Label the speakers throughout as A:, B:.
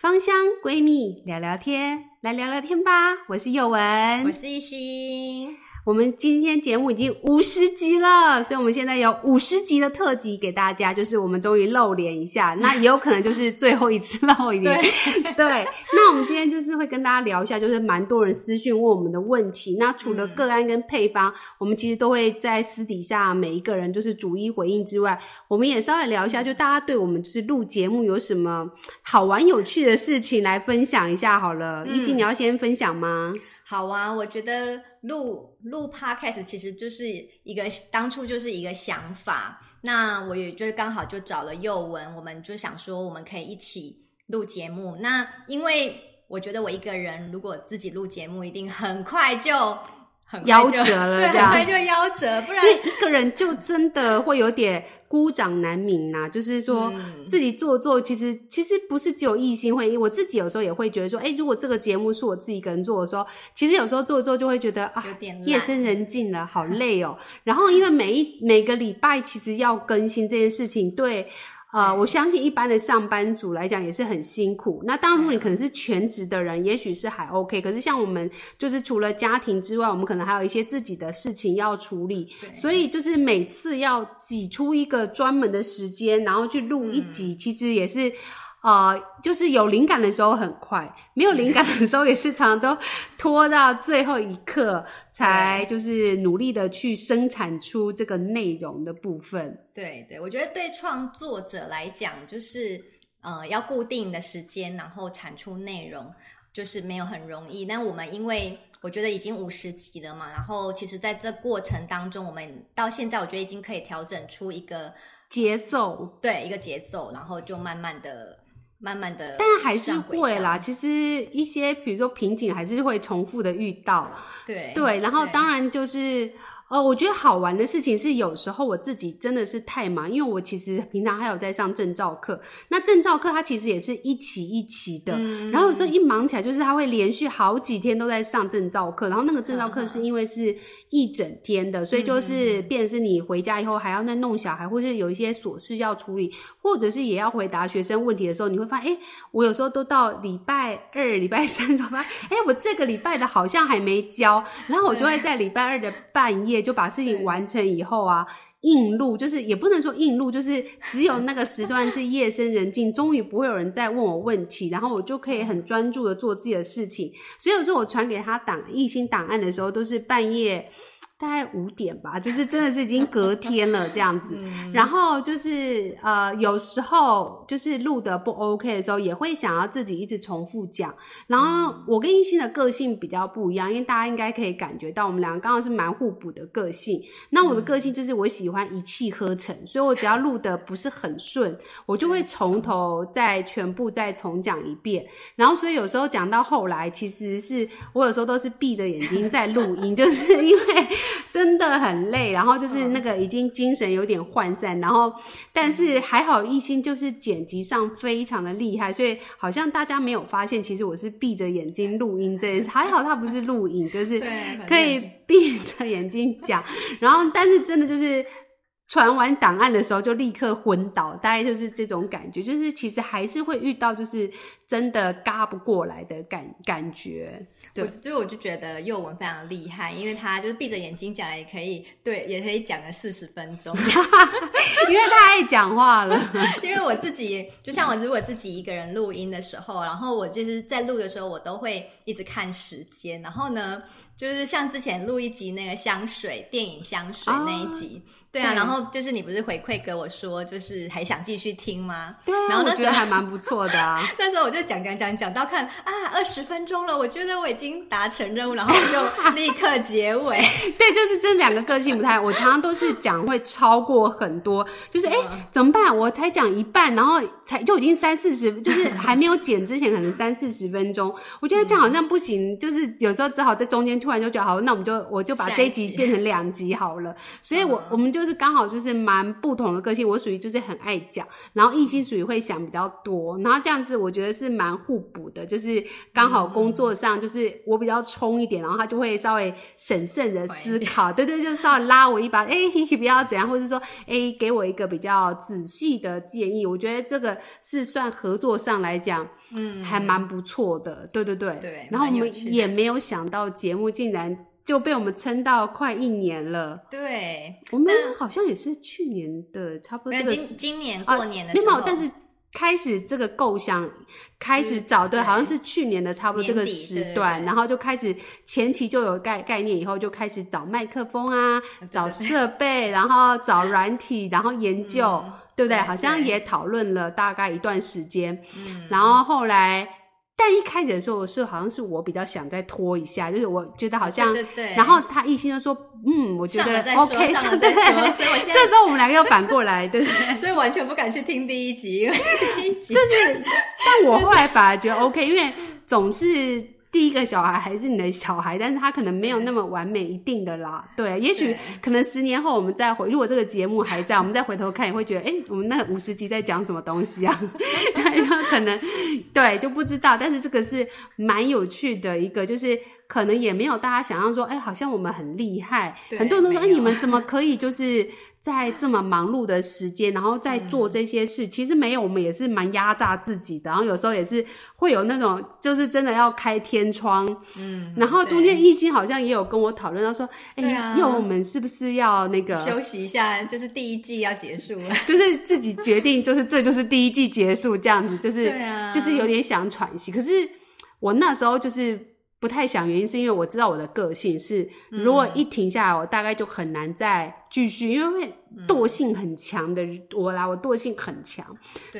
A: 芳香闺蜜聊聊天，来聊聊天吧。我是宥雯，
B: 我是一心。
A: 我们今天节目已经五十集了，所以我们现在有五十集的特辑给大家，就是我们终于露脸一下，那也有可能就是最后一次露一脸。对，对，那我们今天就是会跟大家聊一下，就是蛮多人私讯问我们的问题。那除了个案跟配方，嗯、我们其实都会在私底下每一个人就是逐一回应之外，我们也稍微聊一下，就大家对我们就是录节目有什么好玩有趣的事情来分享一下好了。一、嗯、心，你要先分享吗？
B: 好啊，我觉得录录 podcast 其实就是一个当初就是一个想法，那我也就是刚好就找了佑文，我们就想说我们可以一起录节目。那因为我觉得我一个人如果自己录节目，一定很快就很
A: 夭折了，这样
B: 很快就夭折，不然
A: 一个人就真的会有点。孤掌难鸣呐，就是说自己做做，其实其实不是只有异性会，我自己有时候也会觉得说，诶，如果这个节目是我自己一个人做的时候，其实有时候做做就会觉得啊，夜深人静了，好累哦。然后因为每一每个礼拜其实要更新这件事情，对。呃，我相信一般的上班族来讲也是很辛苦。那当然，如果你可能是全职的人，也许是还 OK。可是像我们，就是除了家庭之外，我们可能还有一些自己的事情要处理。所以就是每次要挤出一个专门的时间，然后去录一集，其实也是。呃，就是有灵感的时候很快，没有灵感的时候也是常常都拖到最后一刻才就是努力的去生产出这个内容的部分。
B: 对对，我觉得对创作者来讲，就是呃要固定的时间，然后产出内容，就是没有很容易。但我们因为我觉得已经五十集了嘛，然后其实在这过程当中，我们到现在我觉得已经可以调整出一个
A: 节奏，
B: 对，一个节奏，然后就慢慢的。慢慢的，
A: 但还是会啦。其实一些比如说瓶颈，还是会重复的遇到。
B: 对
A: 对，然后当然就是。呃，我觉得好玩的事情是，有时候我自己真的是太忙，因为我其实平常还有在上证照课。那证照课它其实也是一期一期的，嗯、然后有时候一忙起来，就是他会连续好几天都在上证照课。然后那个证照课是因为是一整天的，嗯、所以就是变成是你回家以后还要再弄小孩，或是有一些琐事要处理，或者是也要回答学生问题的时候，你会发现，哎，我有时候都到礼拜二、礼拜三怎么办，哎，我这个礼拜的好像还没交，然后我就会在礼拜二的半夜。就把事情完成以后啊，硬录就是也不能说硬录，就是只有那个时段是夜深人静，终于不会有人再问我问题，然后我就可以很专注的做自己的事情。所以有时候我传给他档一心档案的时候，都是半夜。大概五点吧，就是真的是已经隔天了这样子。嗯、然后就是呃，有时候就是录的不 OK 的时候，也会想要自己一直重复讲。然后我跟一心的个性比较不一样，因为大家应该可以感觉到，我们两个刚好是蛮互补的个性。那我的个性就是我喜欢一气呵成，嗯、所以我只要录的不是很顺，我就会从头再全部再重讲一遍。然后所以有时候讲到后来，其实是我有时候都是闭着眼睛在录音，就是因为。真的很累，然后就是那个已经精神有点涣散，然后但是还好艺兴就是剪辑上非常的厉害，所以好像大家没有发现，其实我是闭着眼睛录音这件事，还好他不是录影，就是可以闭着眼睛讲，然后但是真的就是。传完档案的时候就立刻昏倒，大概就是这种感觉，就是其实还是会遇到就是真的嘎不过来的感感觉。对，
B: 所以我就觉得幼文非常厉害，因为他就是闭着眼睛讲也可以，对，也可以讲个四十分钟，
A: 因为太爱讲话了。
B: 因为我自己就像我如果自己一个人录音的时候，然后我就是在录的时候，我都会一直看时间，然后呢。就是像之前录一集那个香水电影香水那一集，哦、对啊，对，然后就是你不是回馈给我说，就是还想继续听吗？
A: 对啊，
B: 然后那时候
A: 我觉得还蛮不错的啊。
B: 那时候我就讲讲讲讲到看啊二十分钟了，我觉得我已经达成任务，然后我就 立刻结尾。
A: 对，就是这两个个性不太，我常常都是讲会超过很多，就是哎、欸、怎么办？我才讲一半，然后才就已经三四十，就是还没有剪之前可能三四十分钟，我觉得这样好像不行，就是有时候只好在中间。突然就觉得好，那我们就我就把这一集变成两集好了。所以我我们就是刚好就是蛮不同的个性。我属于就是很爱讲，然后一心属于会想比较多，然后这样子我觉得是蛮互补补的，就是刚好工作上就是我比较冲一点，然后他就会稍微审慎的思考，对对，就是稍微拉我一把，哎，不要怎样，或者说哎，给我一个比较仔细的建议。我觉得这个是算合作上来讲，嗯，还蛮不错的，对对对。
B: 对，
A: 然后我们也没有想到节目竟然。就被我们撑到快一年了。
B: 对，
A: 我们好像也是去年的差不多这个
B: 今今年过年的时候，
A: 没有，但是开始这个构想，开始找对，好像是去年的差不多这个时段，然后就开始前期就有概概念，以后就开始找麦克风啊，找设备，然后找软体，然后研究，对不对？好像也讨论了大概一段时间，然后后来。但一开始的时候是好像是我比较想再拖一下，就是我觉得好像，
B: 对对对，
A: 然后他一心就说，嗯，我觉得 OK，
B: 上了再说，
A: 这时候我们两个又反过来，对，
B: 所以完全不敢去听第一集，因为第一集
A: 就是，但我后来反而觉得 OK，因为总是。第一个小孩还是你的小孩，但是他可能没有那么完美，一定的啦。对，也许可能十年后我们再回，如果这个节目还在，我们再回头看，也会觉得，哎、欸，我们那五十集在讲什么东西啊？对，可能对就不知道，但是这个是蛮有趣的一个，就是可能也没有大家想象说，哎、欸，好像我们很厉害，很多人都说，哎、欸，你们怎么可以就是。在这么忙碌的时间，然后 在做这些事，嗯、其实没有，我们也是蛮压榨自己的。然后有时候也是会有那种，就是真的要开天窗。嗯，然后中间易经好像也有跟我讨论到说，哎，因为、啊欸、我们是不是要那个
B: 休息一下？就是第一季要结束了，
A: 就是自己决定，就是这就是第一季结束这样子，就是、啊、就是有点想喘息。可是我那时候就是。不太想，原因是因为我知道我的个性是，如果一停下来，我大概就很难再继续，因为惰性很强的我啦，我惰性很强，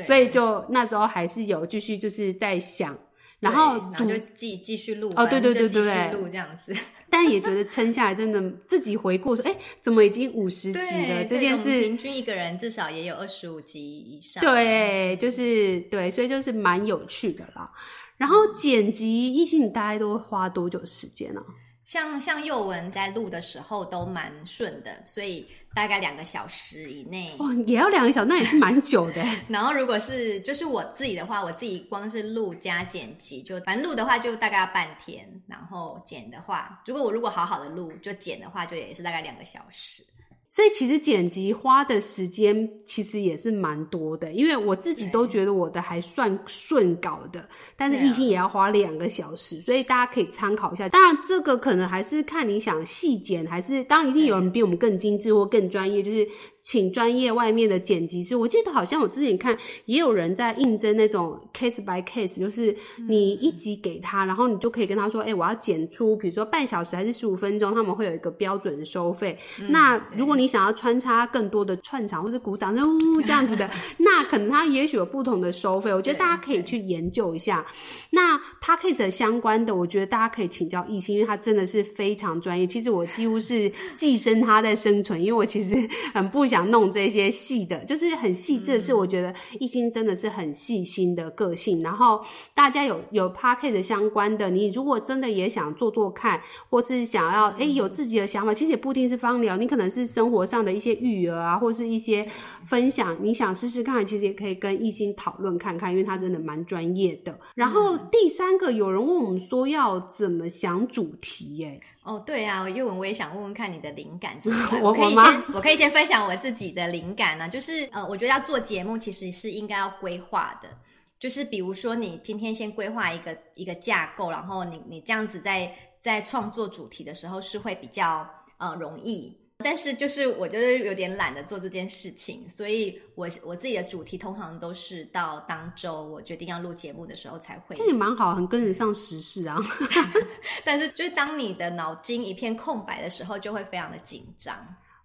A: 所以就那时候还是有继续就是在想，然后
B: 然后就继继续录
A: 哦，对对对对对，
B: 录这样子，
A: 但也觉得撑下来真的自己回顾说，哎，怎么已经五十集了？这件事
B: 平均一个人至少也有二十五集以上，
A: 对，就是对，所以就是蛮有趣的啦。然后剪辑艺兴，你大概都会花多久时间呢？
B: 像像幼文在录的时候都蛮顺的，所以大概两个小时以内。
A: 哦，也要两个小时，那也是蛮久的。
B: 然后如果是就是我自己的话，我自己光是录加剪辑，就反正录的话就大概要半天，然后剪的话，如果我如果好好的录，就剪的话就也是大概两个小时。
A: 所以其实剪辑花的时间其实也是蛮多的，因为我自己都觉得我的还算顺稿的，但是艺兴也要花两个小时，所以大家可以参考一下。当然，这个可能还是看你想细剪，还是当然一定有人比我们更精致或更专业，就是。请专业外面的剪辑师，我记得好像我之前看也有人在应征那种 case by case，就是你一集给他，然后你就可以跟他说，哎、欸，我要剪出，比如说半小时还是十五分钟，他们会有一个标准的收费。嗯、那如果你想要穿插更多的串场或者鼓掌，呜这样子的，那可能他也许有不同的收费。我觉得大家可以去研究一下。那 p a c k a g e 相关的，我觉得大家可以请教艺兴，因为他真的是非常专业。其实我几乎是寄生他在生存，因为我其实很不想。想弄这些细的，就是很细致，是我觉得艺兴真的是很细心的个性。嗯、然后大家有有 Podcast 相关的，你如果真的也想做做看，或是想要哎、欸、有自己的想法，其实也不一定是芳疗，你可能是生活上的一些育儿啊，或是一些分享，你想试试看，其实也可以跟艺兴讨论看看，因为他真的蛮专业的。然后第三个，有人问我们说要怎么想主题、欸，耶。
B: 哦，对啊，岳文，我也想问问看你的灵感怎么来。我可以先，我可以先分享我自己的灵感呢、啊，就是呃，我觉得要做节目其实是应该要规划的，就是比如说你今天先规划一个一个架构，然后你你这样子在在创作主题的时候是会比较呃容易。但是就是我觉得有点懒得做这件事情，所以我我自己的主题通常都是到当周我决定要录节目的时候才会。这也
A: 蛮好，很跟得上时事啊。
B: 但是就是当你的脑筋一片空白的时候，就会非常的紧张。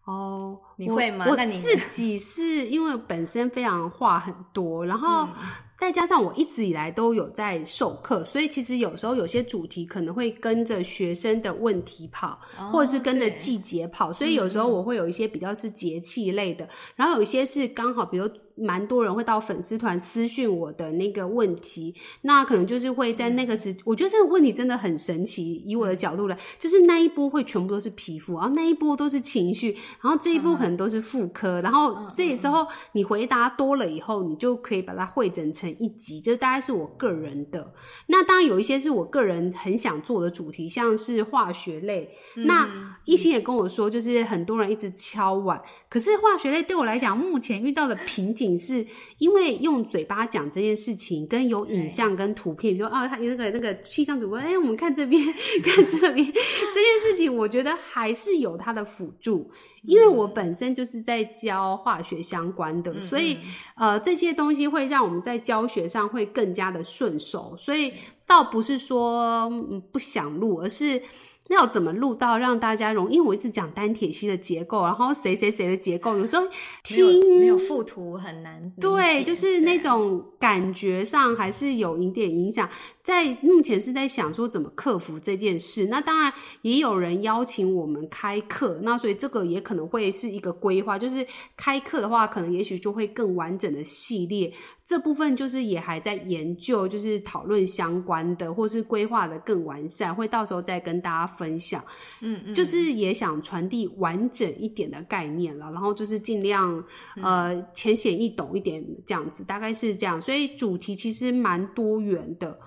A: 哦，
B: 你会吗？
A: 我自己是因为本身非常话很多，然后。嗯再加上我一直以来都有在授课，所以其实有时候有些主题可能会跟着学生的问题跑，哦、或者是跟着季节跑，所以有时候我会有一些比较是节气类的，嗯、然后有一些是刚好，比如蛮多人会到粉丝团私讯我的那个问题，那可能就是会在那个时，嗯、我觉得这个问题真的很神奇。以我的角度来，就是那一波会全部都是皮肤，然后那一波都是情绪，然后这一波可能都是妇科，嗯、然后这时候你回答多了以后，你就可以把它汇整成一集，这大概是我个人的。那当然有一些是我个人很想做的主题，像是化学类。嗯、那一心也跟我说，就是很多人一直敲碗，可是化学类对我来讲，目前遇到的瓶颈是因为用嘴巴讲这件事情，跟有影像跟图片，比如说啊，他那个那个气象主播，哎、欸，我们看这边，看这边，这件事情，我觉得还是有它的辅助，因为我本身就是在教化学相关的，嗯、所以呃，这些东西会让我们在教学上会更加的顺手，所以倒不是说不想录，而是。那要怎么录到让大家容易？因为我一直讲单铁烯的结构，然后谁谁谁的结构，有时候听
B: 没有附图很难。
A: 对，就是那种感觉上还是有一点影响。在目前是在想说怎么克服这件事。那当然也有人邀请我们开课，那所以这个也可能会是一个规划，就是开课的话，可能也许就会更完整的系列。这部分就是也还在研究，就是讨论相关的，或是规划的更完善，会到时候再跟大家分享。嗯嗯，就是也想传递完整一点的概念了，然后就是尽量呃浅显易懂一点这样子，大概是这样。所以主题其实蛮多元的。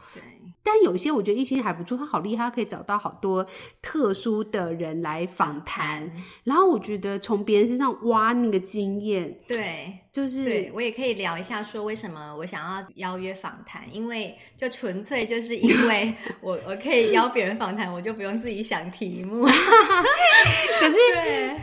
A: 对。但有些我觉得一心还不错，他好厉害，他可以找到好多特殊的人来访谈，然后我觉得从别人身上挖那个经验，
B: 对，
A: 就是
B: 对我也可以聊一下，说为什么我想要邀约访谈，因为就纯粹就是因为 我我可以邀别人访谈，我就不用自己想题目。
A: 可是，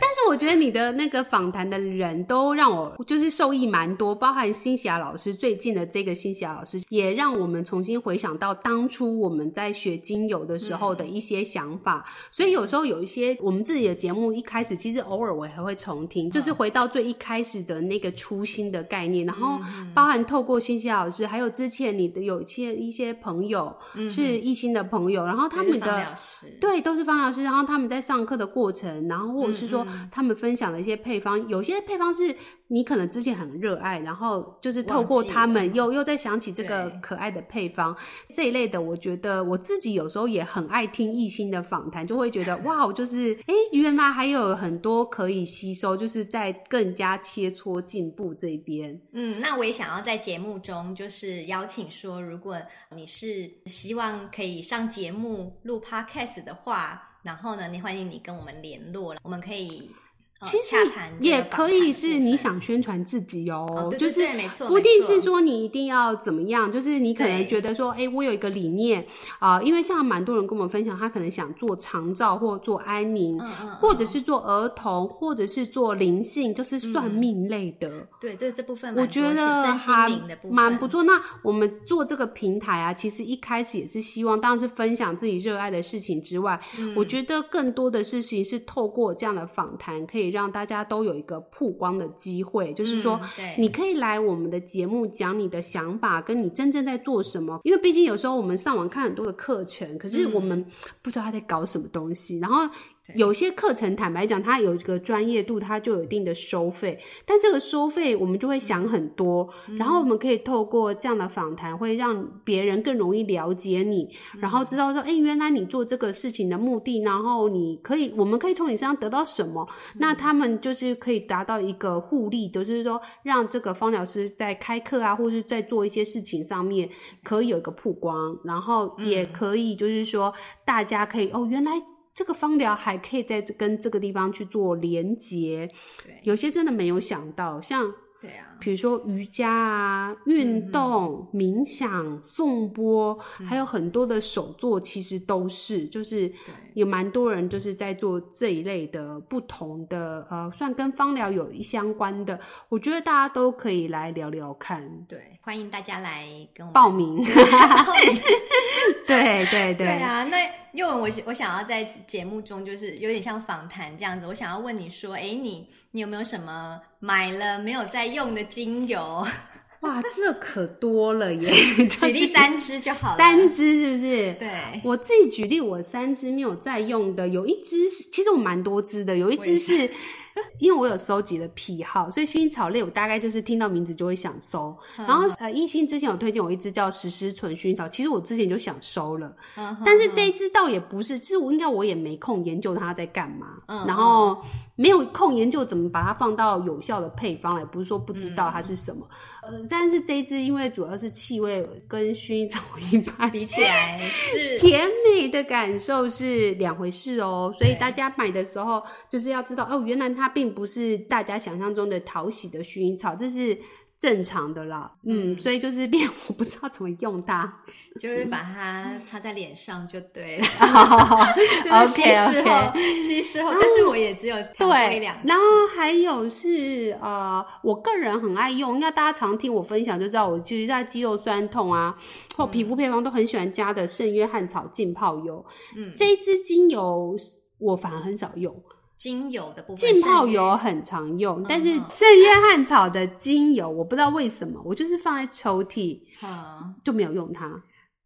A: 但是我觉得你的那个访谈的人都让我就是受益蛮多，包含新喜亚老师最近的这个新喜亚老师，也让我们重新回想到当。出我们在学精油的时候的一些想法，嗯、所以有时候有一些我们自己的节目一开始，其实偶尔我还会重听，嗯、就是回到最一开始的那个初心的概念，然后包含透过欣欣老师，还有之前你的有一些一些朋友是艺心的朋友，然后他们的对都是方老师，然后他们在上课的过程，然后或者是说他们分享的一些配方，有些配方是。你可能之前很热爱，然后就是透过他们又又再想起这个可爱的配方这一类的，我觉得我自己有时候也很爱听艺兴的访谈，就会觉得 哇，就是哎，原来还有很多可以吸收，就是在更加切磋进步这边。
B: 嗯，那我也想要在节目中就是邀请说，如果你是希望可以上节目录 podcast 的话，然后呢，你欢迎你跟我们联络，我们可以。
A: 其实也可以是你想宣传自己哦，
B: 哦对对对，
A: 就是，不一定是说你一定要怎么样，就是你可能觉得说，哎我有一个理念啊、呃，因为像蛮多人跟我们分享，他可能想做长照或做安宁，嗯嗯，或者是做儿童，或者是做灵性，就是算命类的。嗯、
B: 对，这这部分
A: 我觉得还蛮不错。那我们做这个平台啊，其实一开始也是希望，当然是分享自己热爱的事情之外，嗯、我觉得更多的事情是透过这样的访谈，可以。让大家都有一个曝光的机会，就是说，你可以来我们的节目讲你的想法，跟你真正在做什么。因为毕竟有时候我们上网看很多的课程，可是我们不知道他在搞什么东西，然后。有些课程，坦白讲，它有一个专业度，它就有一定的收费。但这个收费，我们就会想很多。嗯、然后我们可以透过这样的访谈，会让别人更容易了解你，嗯、然后知道说，哎、欸，原来你做这个事情的目的，然后你可以，我们可以从你身上得到什么？嗯、那他们就是可以达到一个互利，就是说，让这个方疗师在开课啊，或是在做一些事情上面，可以有一个曝光，然后也可以就是说，大家可以哦，原来。这个芳疗还可以在跟这个地方去做连接，对，有些真的没有想到，像。对啊，比如说瑜伽啊、运动、嗯、冥想、颂钵，嗯、还有很多的手作，其实都是，就是有蛮多人就是在做这一类的不同的，呃，算跟芳疗有一相关的，我觉得大家都可以来聊聊看。
B: 对，欢迎大家来跟我们
A: 报名。对对对。
B: 对啊，那宥雯，我我想要在节目中就是有点像访谈这样子，我想要问你说，哎，你你有没有什么？买了没有在用的精油，
A: 哇，这可多了耶！
B: 举例三支就好了，
A: 三支是不是？
B: 对，
A: 我自己举例，我三支没有在用的，有一支是，其实我蛮多支的，有一支是 因为我有收集的癖好，所以薰衣草类我大概就是听到名字就会想收。然后呃，一心之前有推荐我一支叫石狮醇薰衣草，其实我之前就想收了，但是这一支倒也不是，其实我应该我也没空研究它在干嘛，然后没有空研究怎么把它放到有效的配方来，不是说不知道它是什么。呃，但是这一支因为主要是气味跟薰衣草一般
B: 比起来是
A: 甜美的感受是两回事哦，所以大家买的时候就是要知道哦，原来它并不是大家想象中的讨喜的薰衣草，这是。正常的啦，嗯，所以就是变，我不知道怎么用它，
B: 就是把它擦在脸上就对了。OK OK，稀释后，但是我也只有对两。
A: 然后还有是呃，我个人很爱用，应该大家常听我分享就知道，我就是在肌肉酸痛啊或皮肤配方都很喜欢加的圣约翰草浸泡油。嗯，这一支精油我反而很少用。
B: 精油的部分，
A: 浸泡油很常用，嗯、但是圣约翰草的精油，我不知道为什么，我就是放在抽屉，嗯、就没有用它。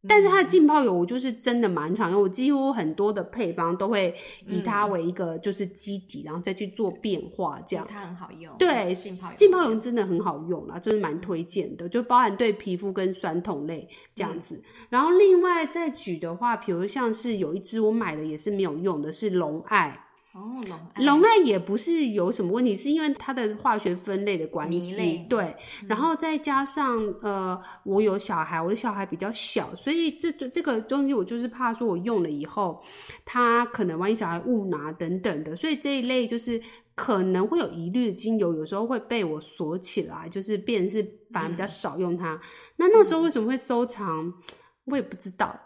A: 但是它的浸泡油，我就是真的蛮常用，我几乎很多的配方都会以它为一个就是基底，嗯、然后再去做变化，这样
B: 它很好用。
A: 对，浸泡油，浸泡油真的很好用啦，就是蛮推荐的，就包含对皮肤跟酸痛类这样子。嗯、然后另外再举的话，比如像是有一支我买的也是没有用的，是龙爱。
B: 哦，龙爱。
A: 龙爱也不是有什么问题，是因为它的化学分类的关系，对，嗯、然后再加上呃，我有小孩，我的小孩比较小，所以这这个东西我就是怕说我用了以后，他可能万一小孩误拿等等的，所以这一类就是可能会有疑虑的精油，有时候会被我锁起来，就是变成是反而比较少用它。嗯、那那时候为什么会收藏，嗯、我也不知道。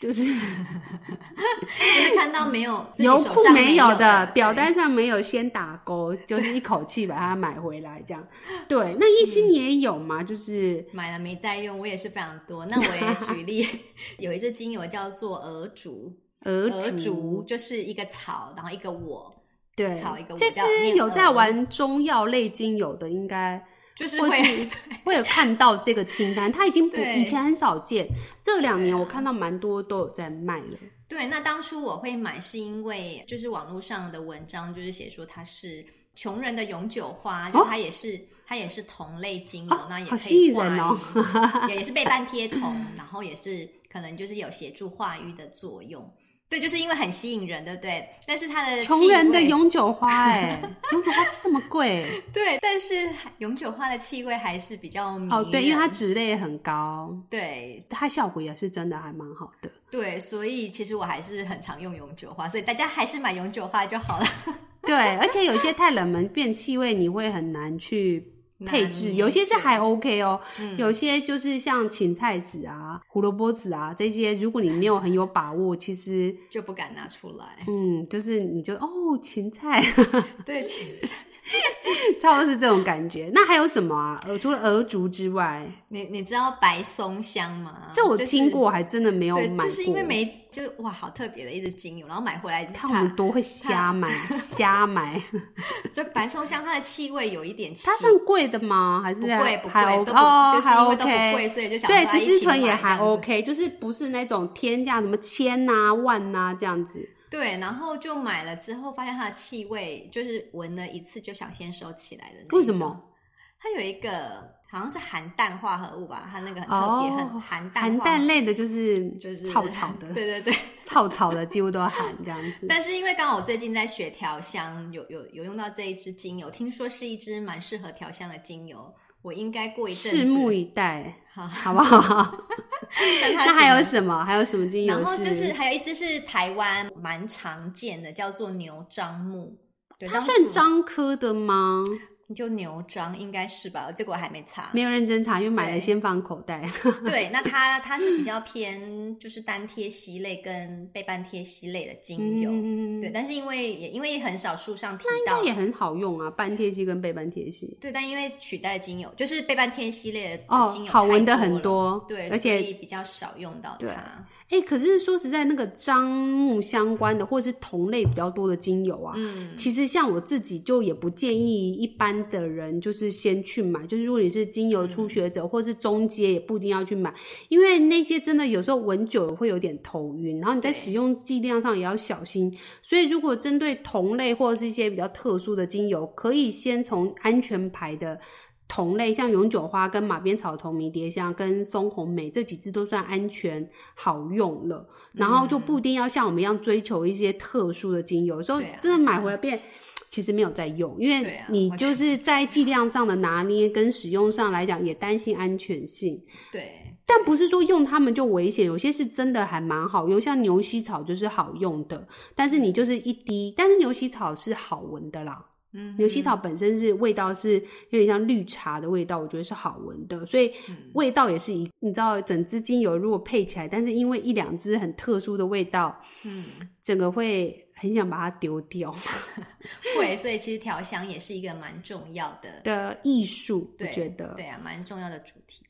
A: 就是
B: 就是看到没有
A: 油库没有的表单上没有先打勾，就是一口气把它买回来这样。对，那一心也有吗？就是
B: 买了没在用，我也是非常多。那我也举例，有一支精油叫做鹅竹，鹅竹就是一个草，然后一个我，
A: 对，
B: 草一个我。
A: 这支有在玩中药类精油的，应该。
B: 就是会
A: 会有看到这个清单，它已经不以前很少见，这两年我看到蛮多都有在卖了。
B: 对，那当初我会买是因为就是网络上的文章就是写说它是穷人的永久花，就它也是它也是同类精油，那也可以化瘀，也也是倍 半贴酮，然后也是可能就是有协助化瘀的作用。对，就是因为很吸引人，对不对？但是它的
A: 穷人的永久花，哎，永久花这么贵，
B: 对，但是永久花的气味还是比较迷
A: 哦，对，因为它脂类也很高，
B: 对，
A: 它效果也是真的还蛮好的，
B: 对，所以其实我还是很常用永久花，所以大家还是买永久花就好了。
A: 对，而且有些太冷门变气味，你会很难去。配置有些是还 OK 哦，嗯、有些就是像芹菜籽啊、胡萝卜籽啊这些，如果你没有很有把握，其实
B: 就不敢拿出来。
A: 嗯，就是你就哦，芹菜，
B: 对，芹菜。
A: 差不多是这种感觉。那还有什么啊？呃，除了鹅竹之外，
B: 你你知道白松香吗？
A: 这我听过，还真的没有买过。
B: 就是因为没，就是哇，好特别的一支精油，然后买回来，
A: 看我们多会瞎买，瞎买。
B: 就白松香，它的气味有一点，
A: 它算贵的吗？还是
B: 不贵？不贵
A: 哦，还
B: OK。所以就想
A: 对，石狮醇也还 OK，就是不是那种天价什么千呐、万呐这样子。
B: 对，然后就买了之后，发现它的气味就是闻了一次就想先收起来的那种。
A: 为什么？
B: 它有一个好像是含氮化合物吧，它那个很特别，很含氮。
A: 含氮类的就是就是草草的，
B: 对对对，
A: 草草的几乎都要含这样子。
B: 但是因为刚好我最近在学调香，有有有用到这一支精油，听说是一支蛮适合调香的精油。我应该过一阵子
A: 拭目以待，好，好不好？那还有什么？还有什么精油？
B: 然后就是还有一支是台湾蛮常见的，叫做牛樟木。对，
A: 它算樟科的吗？
B: 就牛樟应该是吧，结果还没查，
A: 没有认真查，因为买了先放口袋。
B: 对，对，那它它是比较偏就是单萜烯类跟倍半萜烯类的精油，嗯、对，但是因为也因为很少数上提到，
A: 那应该也很好用啊，半萜烯跟倍半萜烯。
B: 对，但因为取代精油就是倍半萜烯类的精油，
A: 哦，好闻的很多，
B: 对，
A: 而且
B: 比较少用到它。
A: 哎、欸，可是说实在，那个樟木相关的或者是同类比较多的精油啊，嗯，其实像我自己就也不建议一般般的人就是先去买，就是如果你是精油初学者、嗯、或是中阶，也不一定要去买，因为那些真的有时候闻久了会有点头晕，然后你在使用剂量上也要小心。所以如果针对同类或者是一些比较特殊的精油，可以先从安全牌的。同类像永久花、跟马鞭草同、迷迭香、跟松红梅这几支都算安全好用了，然后就不一定要像我们一样追求一些特殊的精油，有时候真的买回来变其实没有在用，因为你就是在剂量上的拿捏跟使用上来讲也担心安全性。
B: 对，
A: 但不是说用它们就危险，有些是真的还蛮好用，像牛膝草就是好用的，但是你就是一滴，但是牛膝草是好闻的啦。嗯，牛膝草本身是味道是有点像绿茶的味道，我觉得是好闻的，所以味道也是一，你知道整支精油如果配起来，但是因为一两支很特殊的味道，嗯，整个会很想把它丢掉。
B: 会，所以其实调香也是一个蛮重要的
A: 的艺术，我觉得
B: 对啊，蛮重要的主题。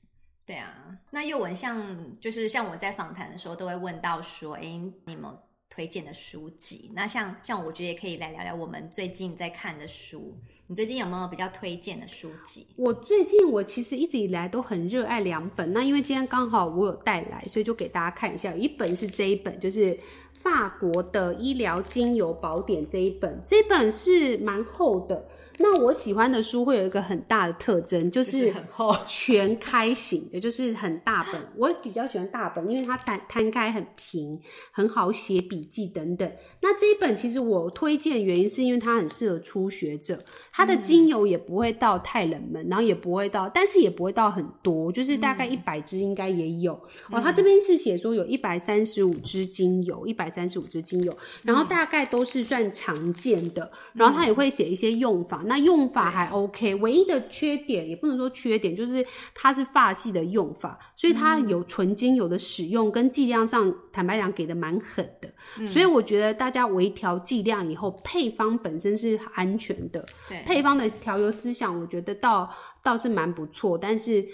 B: 对啊，那又闻像就是像我在访谈的时候都会问到说，哎，你们。推荐的书籍，那像像我觉得也可以来聊聊我们最近在看的书。你最近有没有比较推荐的书籍？
A: 我最近我其实一直以来都很热爱两本，那因为今天刚好我有带来，所以就给大家看一下。一本是这一本，就是法国的医疗精油宝典这一本，这一本是蛮厚的。那我喜欢的书会有一个很大的特征，就是很厚，全开型的，就是很大本。我比较喜欢大本，因为它摊摊开很平，很好写笔记等等。那这一本其实我推荐原因是因为它很适合初学者，它的精油也不会到太冷门，然后也不会到，但是也不会到很多，就是大概一百支应该也有。哦，它这边是写说有一百三十五支精油，一百三十五支精油，然后大概都是算常见的，然后它也会写一些用法。那用法还 OK，唯一的缺点也不能说缺点，就是它是发系的用法，所以它有纯精油的使用跟剂量上，坦白讲给的蛮狠的，嗯，所以我觉得大家微调剂量以后，配方本身是安全的，对，配方的调油思想，我觉得倒倒是蛮不错，但是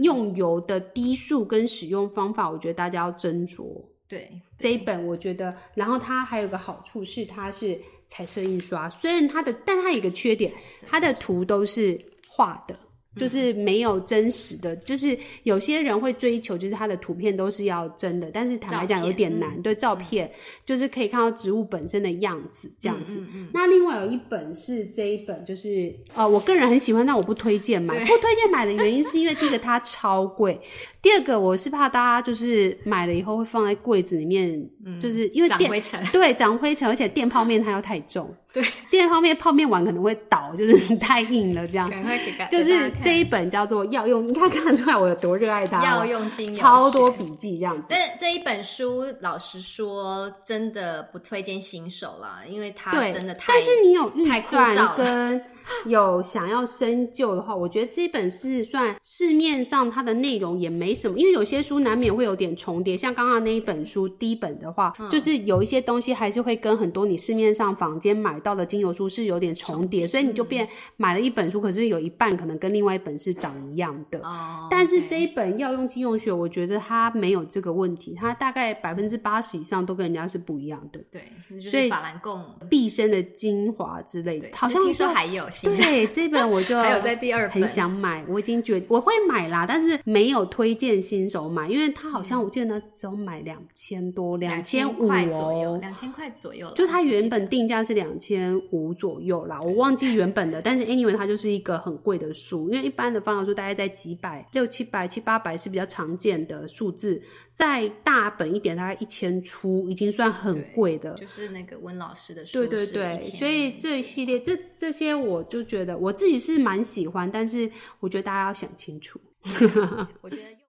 A: 用油的滴数跟使用方法，我觉得大家要斟酌。
B: 对，
A: 这一本我觉得，然后它还有个好处是它是。彩色印刷，虽然它的，但它有一个缺点，它的图都是画的。就是没有真实的，就是有些人会追求，就是它的图片都是要真的，但是坦白讲有点难。对，照片就是可以看到植物本身的样子这样子。那另外有一本是这一本，就是呃，我个人很喜欢，但我不推荐买。不推荐买的原因是因为第一个它超贵，第二个我是怕大家就是买了以后会放在柜子里面，就是因为
B: 长灰尘，
A: 对，长灰尘，而且电泡面它又太重。对，电泡面泡面碗可能会倒，就是太硬了，这样。就是这一本叫做药用，你看看得出来我有多热爱它。
B: 药用精油，
A: 超多笔记这样子。
B: 这这一本书，老实说，真的不推荐新手啦，因为它真的太，
A: 但是你有预算跟。有想要深究的话，我觉得这本是算市面上它的内容也没什么，因为有些书难免会有点重叠。像刚刚那一本书第一本的话，嗯，就是有一些东西还是会跟很多你市面上坊间买到的精油书是有点重叠，所以你就变买了一本书，可是有一半可能跟另外一本是长一样的。哦，但是这一本药用精油学，我觉得它没有这个问题，它大概百分之八十以上都跟人家是不一样的。
B: 对，所以法兰贡
A: 毕生的精华之类的，好像
B: 听说还有。
A: 对，这本我就
B: 还有在第二本，
A: 很想买，我已经觉我会买啦，但是没有推荐新手买，因为它好像我记得呢，只有买两千多，两千五左右，
B: 两千块左右，
A: 就它原本定价是两千五左右啦，我忘记原本的，但是 anyway 它就是一个很贵的书，因为一般的芳疗书大概在几百、六七百、七八百是比较常见的数字，再大本一点大概一千出，已经算很贵的，
B: 就是那个温老师的书，
A: 对对对，所以这一系列这这些我就觉得我自己是蛮喜欢，但是我觉得大家要想清楚。
B: 我觉得。